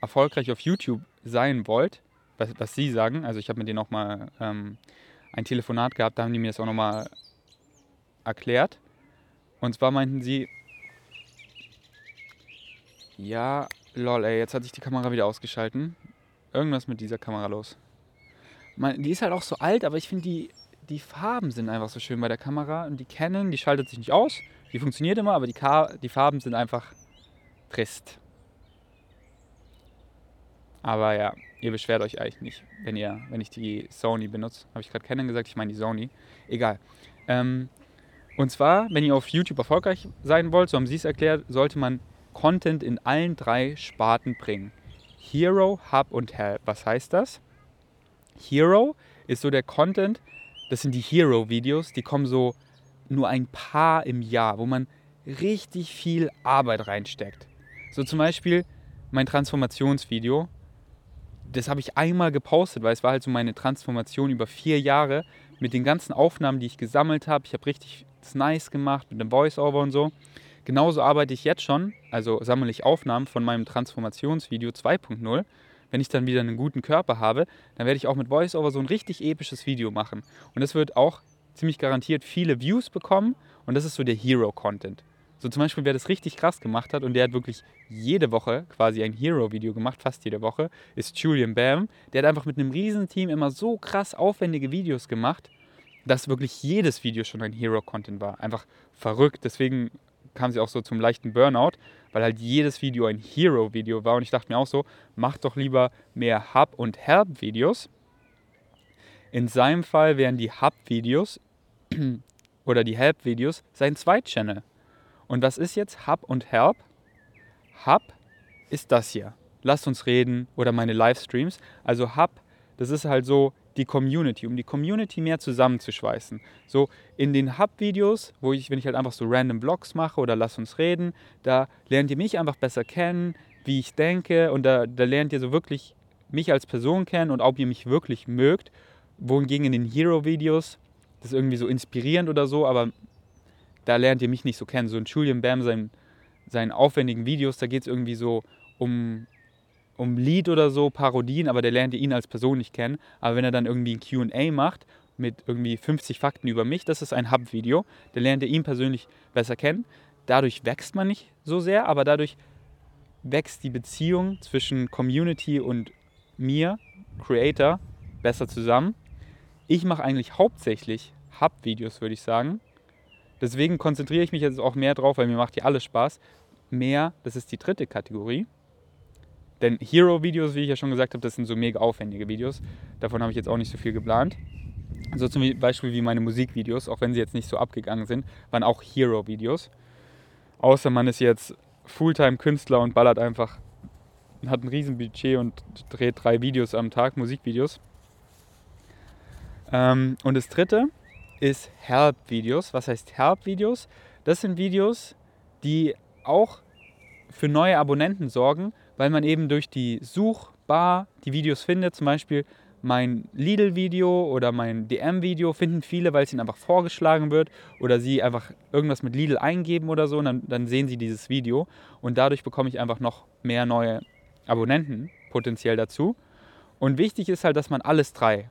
erfolgreich auf YouTube sein wollt, was, was sie sagen, also ich habe mit denen auch mal ähm, ein Telefonat gehabt, da haben die mir das auch nochmal erklärt. Und zwar meinten sie, ja, lol, ey, jetzt hat sich die Kamera wieder ausgeschalten. Irgendwas mit dieser Kamera los. Man, die ist halt auch so alt, aber ich finde, die, die Farben sind einfach so schön bei der Kamera. Und die Canon, die schaltet sich nicht aus. Die funktioniert immer, aber die, Ka die Farben sind einfach trist. Aber ja, ihr beschwert euch eigentlich nicht, wenn, ihr, wenn ich die Sony benutze. Habe ich gerade Canon gesagt? Ich meine die Sony. Egal. Ähm, und zwar, wenn ihr auf YouTube erfolgreich sein wollt, so haben sie es erklärt, sollte man Content in allen drei Sparten bringen. Hero, Hub und Help. Was heißt das? Hero ist so der Content, das sind die Hero-Videos, die kommen so nur ein paar im Jahr, wo man richtig viel Arbeit reinsteckt. So zum Beispiel mein Transformationsvideo. das habe ich einmal gepostet, weil es war halt so meine Transformation über vier Jahre mit den ganzen Aufnahmen, die ich gesammelt habe. Ich habe richtig nice gemacht mit dem Voice-Over und so. Genauso arbeite ich jetzt schon, also sammle ich Aufnahmen von meinem Transformationsvideo 2.0. Wenn ich dann wieder einen guten Körper habe, dann werde ich auch mit VoiceOver so ein richtig episches Video machen. Und das wird auch ziemlich garantiert viele Views bekommen und das ist so der Hero-Content. So zum Beispiel, wer das richtig krass gemacht hat und der hat wirklich jede Woche quasi ein Hero-Video gemacht, fast jede Woche, ist Julian Bam. Der hat einfach mit einem Riesenteam immer so krass aufwendige Videos gemacht, dass wirklich jedes Video schon ein Hero-Content war. Einfach verrückt. Deswegen kam sie auch so zum leichten Burnout, weil halt jedes Video ein Hero-Video war. Und ich dachte mir auch so, mach doch lieber mehr Hub- und Help-Videos. In seinem Fall wären die Hub-Videos oder die Help-Videos sein Zweit-Channel. Und was ist jetzt Hub und Help? Hub ist das hier. Lasst uns reden oder meine Livestreams. Also Hub, das ist halt so die Community, um die Community mehr zusammenzuschweißen. So in den Hub-Videos, wo ich, wenn ich halt einfach so random Vlogs mache oder Lass uns reden, da lernt ihr mich einfach besser kennen, wie ich denke und da, da lernt ihr so wirklich mich als Person kennen und ob ihr mich wirklich mögt. Wohingegen in den Hero-Videos, das ist irgendwie so inspirierend oder so, aber da lernt ihr mich nicht so kennen. So in Julian Bam, seinen, seinen aufwendigen Videos, da geht es irgendwie so um, um Lied oder so, Parodien, aber der lernt ihn als Person nicht kennen. Aber wenn er dann irgendwie ein QA macht mit irgendwie 50 Fakten über mich, das ist ein Hub-Video, der lernt ihn persönlich besser kennen. Dadurch wächst man nicht so sehr, aber dadurch wächst die Beziehung zwischen Community und mir, Creator, besser zusammen. Ich mache eigentlich hauptsächlich Hub-Videos, würde ich sagen. Deswegen konzentriere ich mich jetzt auch mehr drauf, weil mir macht hier alles Spaß. Mehr, das ist die dritte Kategorie. Denn Hero-Videos, wie ich ja schon gesagt habe, das sind so mega aufwendige Videos. Davon habe ich jetzt auch nicht so viel geplant. So zum Beispiel wie meine Musikvideos, auch wenn sie jetzt nicht so abgegangen sind, waren auch Hero-Videos. Außer man ist jetzt Fulltime-Künstler und ballert einfach, hat ein Riesenbudget und dreht drei Videos am Tag, Musikvideos. Ähm, und das dritte ist Help-Videos. Was heißt Help-Videos? Das sind Videos, die auch für neue Abonnenten sorgen, weil man eben durch die Suchbar die Videos findet. Zum Beispiel mein Lidl-Video oder mein DM-Video finden viele, weil es ihnen einfach vorgeschlagen wird oder sie einfach irgendwas mit Lidl eingeben oder so und dann, dann sehen sie dieses Video und dadurch bekomme ich einfach noch mehr neue Abonnenten potenziell dazu. Und wichtig ist halt, dass man alles drei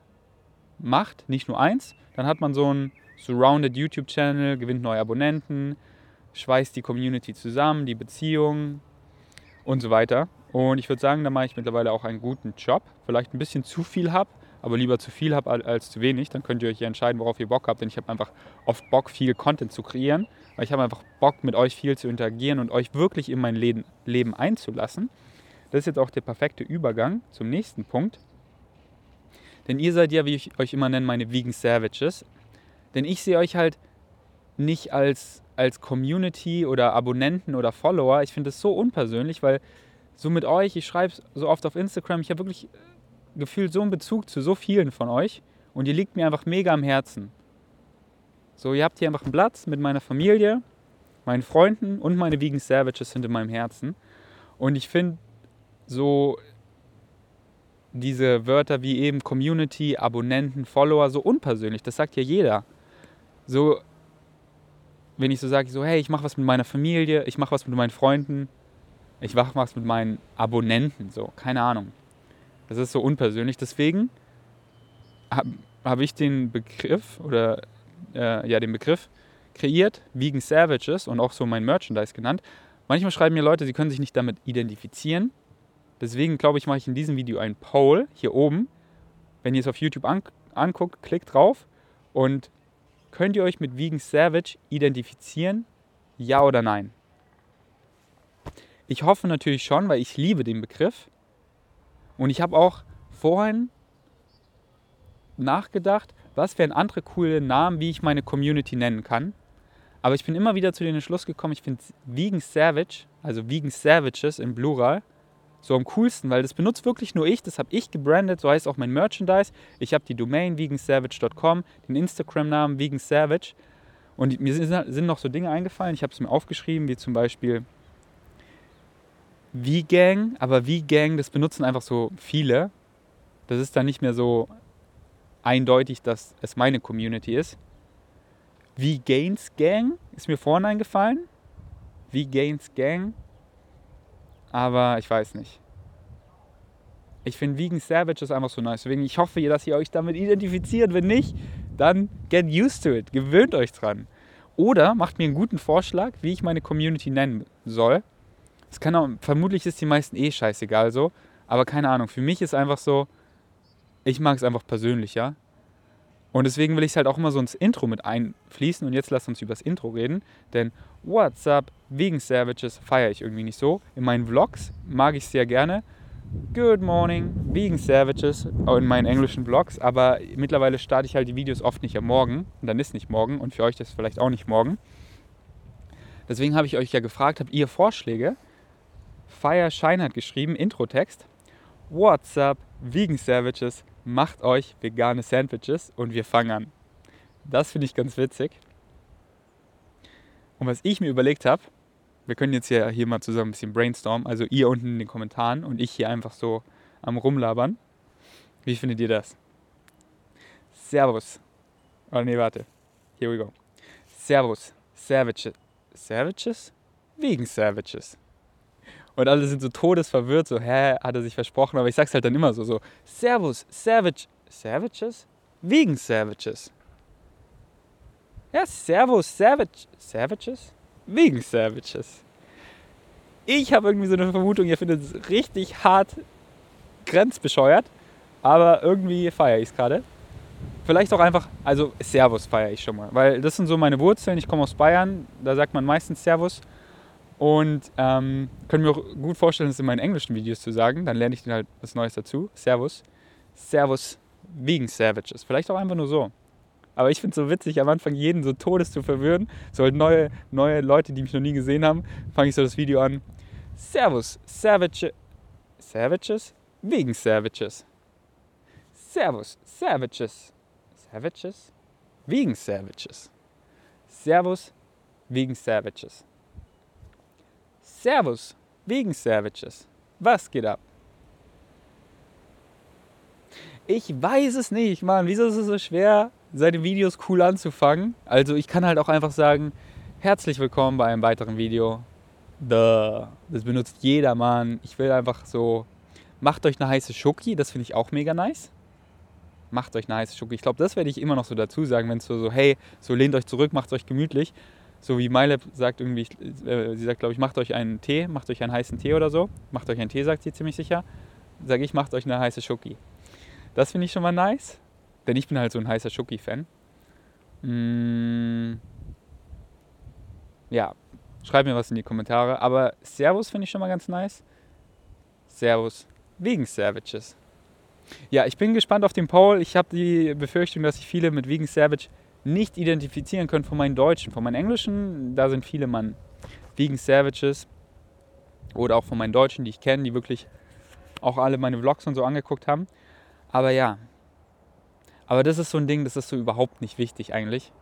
macht, nicht nur eins, dann hat man so einen Surrounded YouTube-Channel, gewinnt neue Abonnenten, schweißt die Community zusammen, die Beziehung und so weiter. Und ich würde sagen, da mache ich mittlerweile auch einen guten Job. Vielleicht ein bisschen zu viel habe, aber lieber zu viel habe als zu wenig. Dann könnt ihr euch entscheiden, worauf ihr Bock habt. Denn ich habe einfach oft Bock, viel Content zu kreieren. Weil ich habe einfach Bock, mit euch viel zu interagieren und euch wirklich in mein Leben einzulassen. Das ist jetzt auch der perfekte Übergang zum nächsten Punkt. Denn ihr seid ja, wie ich euch immer nenne, meine Vegan Savages. Denn ich sehe euch halt nicht als, als Community oder Abonnenten oder Follower. Ich finde das so unpersönlich, weil so mit euch, ich schreibe so oft auf Instagram, ich habe wirklich gefühlt so einen Bezug zu so vielen von euch und ihr liegt mir einfach mega am Herzen. So, ihr habt hier einfach einen Platz mit meiner Familie, meinen Freunden und meine Vegan Savages sind in meinem Herzen. Und ich finde so diese Wörter wie eben Community, Abonnenten, Follower so unpersönlich. Das sagt ja jeder. So, wenn ich so sage, so, hey, ich mache was mit meiner Familie, ich mache was mit meinen Freunden, ich mache was mit meinen Abonnenten, so, keine Ahnung. Das ist so unpersönlich. Deswegen habe hab ich den Begriff oder äh, ja, den Begriff kreiert, Vegan Savages und auch so mein Merchandise genannt. Manchmal schreiben mir Leute, sie können sich nicht damit identifizieren. Deswegen glaube ich, mache ich in diesem Video einen Poll hier oben. Wenn ihr es auf YouTube an anguckt, klickt drauf und könnt ihr euch mit Vegan Savage identifizieren? Ja oder nein? Ich hoffe natürlich schon, weil ich liebe den Begriff. Und ich habe auch vorhin nachgedacht, was wären andere coole Namen, wie ich meine Community nennen kann. Aber ich bin immer wieder zu dem Entschluss gekommen, ich finde Vegan Savage, also Vegan Savages im Plural, so am coolsten, weil das benutzt wirklich nur ich, das habe ich gebrandet, so heißt auch mein Merchandise. Ich habe die Domain vegansavage.com, den Instagram-Namen vegansavage und mir sind noch so Dinge eingefallen, ich habe es mir aufgeschrieben, wie zum Beispiel V-Gang, aber V-Gang, das benutzen einfach so viele. Das ist dann nicht mehr so eindeutig, dass es meine Community ist. Wie Gains Gang ist mir vorhin eingefallen. Wie Gains Gang. Aber ich weiß nicht. Ich finde Vegan Savages einfach so nice. Deswegen, ich hoffe, dass ihr euch damit identifiziert. Wenn nicht, dann get used to it. Gewöhnt euch dran. Oder macht mir einen guten Vorschlag, wie ich meine Community nennen soll. Es kann auch, vermutlich ist die meisten eh scheißegal so. Aber keine Ahnung. Für mich ist einfach so, ich mag es einfach persönlich, ja. Und deswegen will ich es halt auch immer so ins Intro mit einfließen. Und jetzt lasst uns über das Intro reden. Denn What's up, Vegan Savages feiere ich irgendwie nicht so. In meinen Vlogs mag ich es sehr gerne. Good morning, Vegan Savages, in meinen englischen Vlogs. Aber mittlerweile starte ich halt die Videos oft nicht am Morgen. Und dann ist nicht morgen. Und für euch es vielleicht auch nicht morgen. Deswegen habe ich euch ja gefragt, habt ihr Vorschläge? Fire Shine hat geschrieben, Intro-Text. What's up, Vegan Savages? macht euch vegane Sandwiches und wir fangen an. Das finde ich ganz witzig. Und was ich mir überlegt habe, wir können jetzt hier, hier mal zusammen ein bisschen brainstormen, also ihr unten in den Kommentaren und ich hier einfach so am Rumlabern. Wie findet ihr das? Servus. Oh nee, warte. Here we go. Servus. Savages. Savages? Wegen Savages. Und alle sind so todesverwirrt, so, hä, hat er sich versprochen, aber ich sag's halt dann immer so, so, Servus, Savage, Savages? Wegen Savages. Ja, Servus, Savage, Savages? Wegen Savages. Ich habe irgendwie so eine Vermutung, ihr findet es richtig hart grenzbescheuert, aber irgendwie feiere ich es gerade. Vielleicht auch einfach, also Servus feiere ich schon mal, weil das sind so meine Wurzeln. Ich komme aus Bayern, da sagt man meistens Servus. Und ähm, können mir auch gut vorstellen, das in meinen englischen Videos zu sagen. Dann lerne ich halt was Neues dazu. Servus. Servus wegen Savages. Vielleicht auch einfach nur so. Aber ich finde es so witzig, am Anfang jeden so todes zu verwirren. So halt neue, neue Leute, die mich noch nie gesehen haben, fange ich so das Video an. Servus, Savage. Savages? Wegen Savages. Servus, Savages. Savages? Wegen Savages. Servus, wegen Savages. Servus, wegen Savages. Was geht ab? Ich weiß es nicht, Mann. Wieso ist es so schwer, seine Videos cool anzufangen? Also ich kann halt auch einfach sagen, herzlich willkommen bei einem weiteren Video. Duh. Das benutzt jeder, Mann. Ich will einfach so, macht euch eine heiße Schoki, das finde ich auch mega nice. Macht euch eine heiße Schoki. Ich glaube, das werde ich immer noch so dazu sagen, wenn es so, so, hey, so lehnt euch zurück, macht euch gemütlich. So wie MyLab sagt irgendwie, äh, sie sagt, glaube ich, macht euch einen Tee, macht euch einen heißen Tee oder so. Macht euch einen Tee, sagt sie ziemlich sicher. Sage ich, macht euch eine heiße Schoki. Das finde ich schon mal nice, denn ich bin halt so ein heißer Schoki-Fan. Mm, ja, schreibt mir was in die Kommentare. Aber Servus finde ich schon mal ganz nice. Servus wegen Savages. Ja, ich bin gespannt auf den Poll. Ich habe die Befürchtung, dass sich viele mit Vegan Savage nicht identifizieren können von meinen Deutschen. Von meinen Englischen, da sind viele Mann Vegan Savages oder auch von meinen Deutschen, die ich kenne, die wirklich auch alle meine Vlogs und so angeguckt haben. Aber ja, aber das ist so ein Ding, das ist so überhaupt nicht wichtig eigentlich.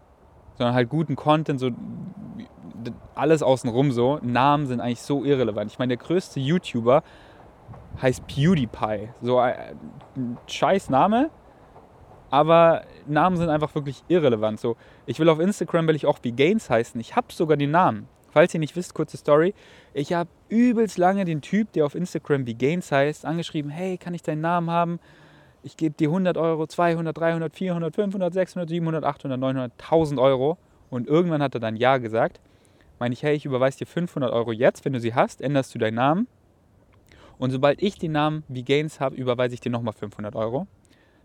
Sondern halt guten Content, so alles außenrum so. Namen sind eigentlich so irrelevant. Ich meine, der größte YouTuber heißt PewDiePie. So ein scheiß Name, aber Namen sind einfach wirklich irrelevant. So, ich will auf Instagram, will ich auch wie Gains heißen. Ich habe sogar den Namen. Falls ihr nicht wisst, kurze Story. Ich habe übelst lange den Typ, der auf Instagram wie Gains heißt, angeschrieben, hey, kann ich deinen Namen haben? Ich gebe dir 100 Euro, 200, 300, 400, 500, 600, 700, 800, 900, 1000 Euro. Und irgendwann hat er dann Ja gesagt. Meine ich, hey, ich überweise dir 500 Euro jetzt. Wenn du sie hast, änderst du deinen Namen. Und sobald ich den Namen wie Gains habe, überweise ich dir nochmal 500 Euro.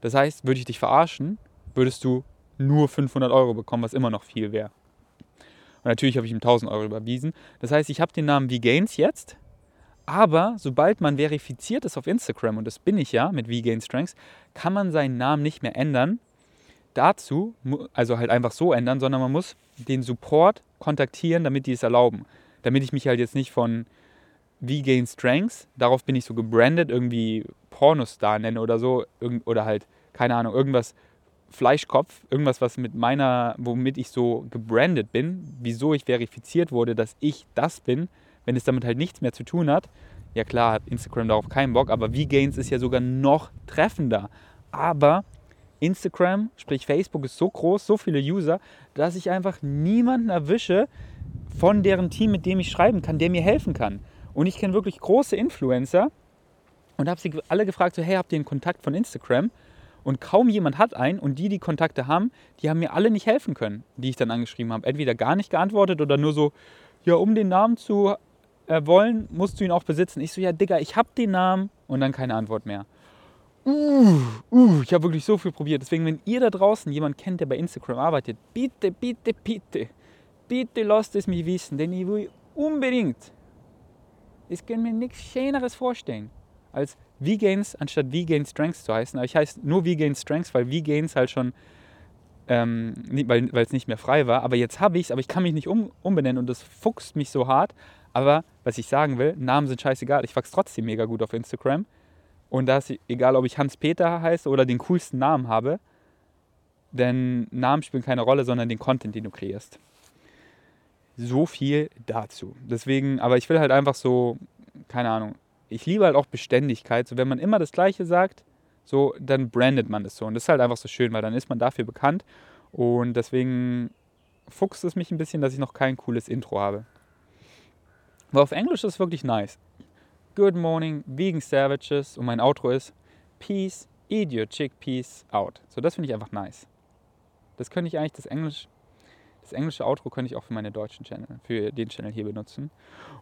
Das heißt, würde ich dich verarschen, würdest du nur 500 Euro bekommen, was immer noch viel wäre. Und natürlich habe ich ihm 1000 Euro überwiesen. Das heißt, ich habe den Namen V-Gains jetzt, aber sobald man verifiziert ist auf Instagram, und das bin ich ja mit V-Gain Strengths, kann man seinen Namen nicht mehr ändern. Dazu, also halt einfach so ändern, sondern man muss den Support kontaktieren, damit die es erlauben. Damit ich mich halt jetzt nicht von V-Gain Strengths, darauf bin ich so gebrandet, irgendwie Pornostar nenne oder so, oder halt keine Ahnung, irgendwas Fleischkopf, irgendwas, was mit meiner, womit ich so gebrandet bin, wieso ich verifiziert wurde, dass ich das bin, wenn es damit halt nichts mehr zu tun hat, Ja klar, hat Instagram darauf keinen Bock, aber V-Gains ist ja sogar noch treffender. Aber Instagram, sprich Facebook, ist so groß, so viele User, dass ich einfach niemanden erwische von deren Team, mit dem ich schreiben kann, der mir helfen kann. Und ich kenne wirklich große Influencer und habe sie alle gefragt, so, hey, habt ihr einen Kontakt von Instagram? Und kaum jemand hat einen und die, die Kontakte haben, die haben mir alle nicht helfen können, die ich dann angeschrieben habe. Entweder gar nicht geantwortet oder nur so, ja, um den Namen zu wollen, musst du ihn auch besitzen. Ich so, ja, Digga, ich hab den Namen und dann keine Antwort mehr. Uh, uh, ich habe wirklich so viel probiert. Deswegen, wenn ihr da draußen jemanden kennt, der bei Instagram arbeitet, bitte, bitte, bitte, bitte lasst es mich wissen, denn ich will unbedingt, ich kann mir nichts Schöneres vorstellen, als V-Gains anstatt V-Gain Strengths zu heißen. Aber ich heiße nur V-Gain Strengths, weil V-Gains halt schon, ähm, weil es nicht mehr frei war. Aber jetzt habe ich es, aber ich kann mich nicht um, umbenennen und das fuchst mich so hart. Aber was ich sagen will, Namen sind scheißegal. Ich wachse trotzdem mega gut auf Instagram. Und da ist egal, ob ich Hans-Peter heiße oder den coolsten Namen habe, denn Namen spielen keine Rolle, sondern den Content, den du kreierst. So viel dazu. Deswegen, aber ich will halt einfach so, keine Ahnung, ich liebe halt auch Beständigkeit. So, wenn man immer das Gleiche sagt, so, dann brandet man das so. Und das ist halt einfach so schön, weil dann ist man dafür bekannt. Und deswegen fuchst es mich ein bisschen, dass ich noch kein cooles Intro habe. Aber auf Englisch ist es wirklich nice. Good morning, vegan savages. Und mein Outro ist Peace, eat your chickpeas out. So, das finde ich einfach nice. Das könnte ich eigentlich, das Englisch, das englische Outro könnte ich auch für meine deutschen Channel, für den Channel hier benutzen.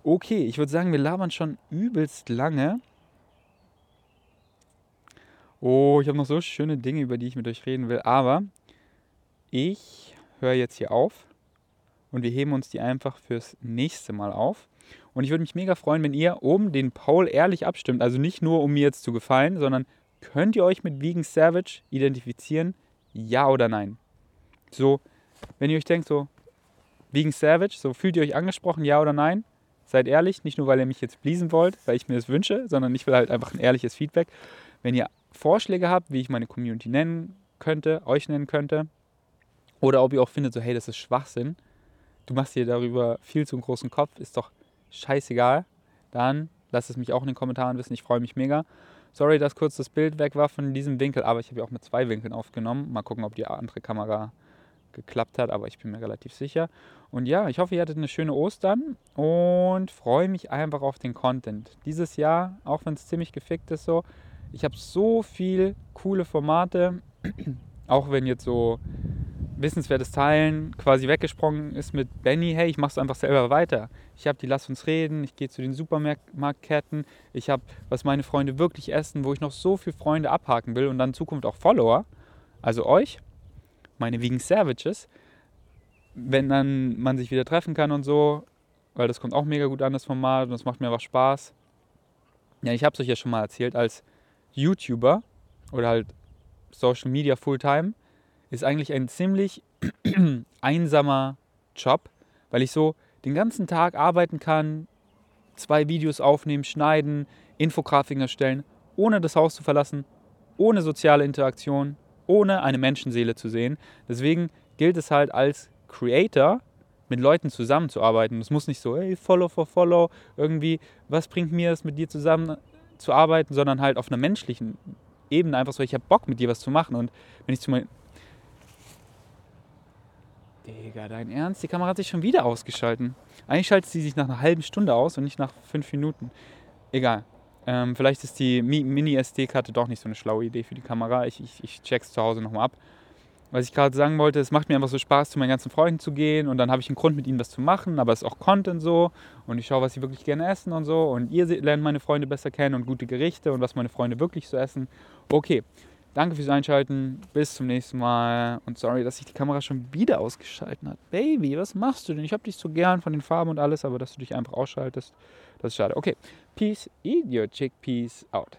Okay, ich würde sagen, wir labern schon übelst lange. Oh, ich habe noch so schöne Dinge, über die ich mit euch reden will. Aber ich höre jetzt hier auf und wir heben uns die einfach fürs nächste Mal auf. Und ich würde mich mega freuen, wenn ihr oben den Paul ehrlich abstimmt. Also nicht nur, um mir jetzt zu gefallen, sondern könnt ihr euch mit Vegan Savage identifizieren? Ja oder nein? So, wenn ihr euch denkt, so, Vegan Savage, so fühlt ihr euch angesprochen, ja oder nein? Seid ehrlich, nicht nur, weil ihr mich jetzt pleasen wollt, weil ich mir das wünsche, sondern ich will halt einfach ein ehrliches Feedback. Wenn ihr Vorschläge habt, wie ich meine Community nennen könnte, euch nennen könnte, oder ob ihr auch findet, so, hey, das ist Schwachsinn, du machst dir darüber viel zu einen großen Kopf, ist doch scheißegal, dann lasst es mich auch in den Kommentaren wissen. Ich freue mich mega. Sorry, dass kurz das Bild weg war von diesem Winkel, aber ich habe ja auch mit zwei Winkeln aufgenommen. Mal gucken, ob die andere Kamera geklappt hat, aber ich bin mir relativ sicher. Und ja, ich hoffe, ihr hattet eine schöne Ostern und freue mich einfach auf den Content. Dieses Jahr, auch wenn es ziemlich gefickt ist so, ich habe so viel coole Formate, auch wenn jetzt so wissenswertes Teilen quasi weggesprungen ist mit Benny, hey, ich mache es einfach selber weiter. Ich habe die Lass uns reden, ich gehe zu den Supermarktketten, ich habe, was meine Freunde wirklich essen, wo ich noch so viele Freunde abhaken will und dann in Zukunft auch Follower, also euch, meine Vegan Savages, wenn dann man sich wieder treffen kann und so, weil das kommt auch mega gut an, das Format, und das macht mir einfach Spaß. Ja, ich habe es euch ja schon mal erzählt, als YouTuber oder halt Social Media Fulltime ist eigentlich ein ziemlich einsamer Job, weil ich so den ganzen Tag arbeiten kann, zwei Videos aufnehmen, schneiden, Infografiken erstellen, ohne das Haus zu verlassen, ohne soziale Interaktion, ohne eine Menschenseele zu sehen. Deswegen gilt es halt als Creator mit Leuten zusammenzuarbeiten. Es muss nicht so, hey, Follow for Follow, irgendwie, was bringt mir es, mit dir zusammen zu arbeiten, sondern halt auf einer menschlichen Ebene einfach so, ich habe Bock mit dir was zu machen. Und wenn ich zu meinen Digga, dein Ernst? Die Kamera hat sich schon wieder ausgeschalten. Eigentlich schaltet sie sich nach einer halben Stunde aus und nicht nach fünf Minuten. Egal. Ähm, vielleicht ist die Mini-SD-Karte doch nicht so eine schlaue Idee für die Kamera. Ich, ich, ich check's zu Hause nochmal ab. Was ich gerade sagen wollte, es macht mir einfach so Spaß, zu meinen ganzen Freunden zu gehen und dann habe ich einen Grund, mit ihnen was zu machen, aber es ist auch Content so und ich schaue, was sie wirklich gerne essen und so und ihr lernt meine Freunde besser kennen und gute Gerichte und was meine Freunde wirklich so essen. Okay, Danke fürs Einschalten. Bis zum nächsten Mal. Und sorry, dass sich die Kamera schon wieder ausgeschalten hat. Baby, was machst du denn? Ich hab dich so gern von den Farben und alles, aber dass du dich einfach ausschaltest, das ist schade. Okay. Peace, eat your chickpeas out.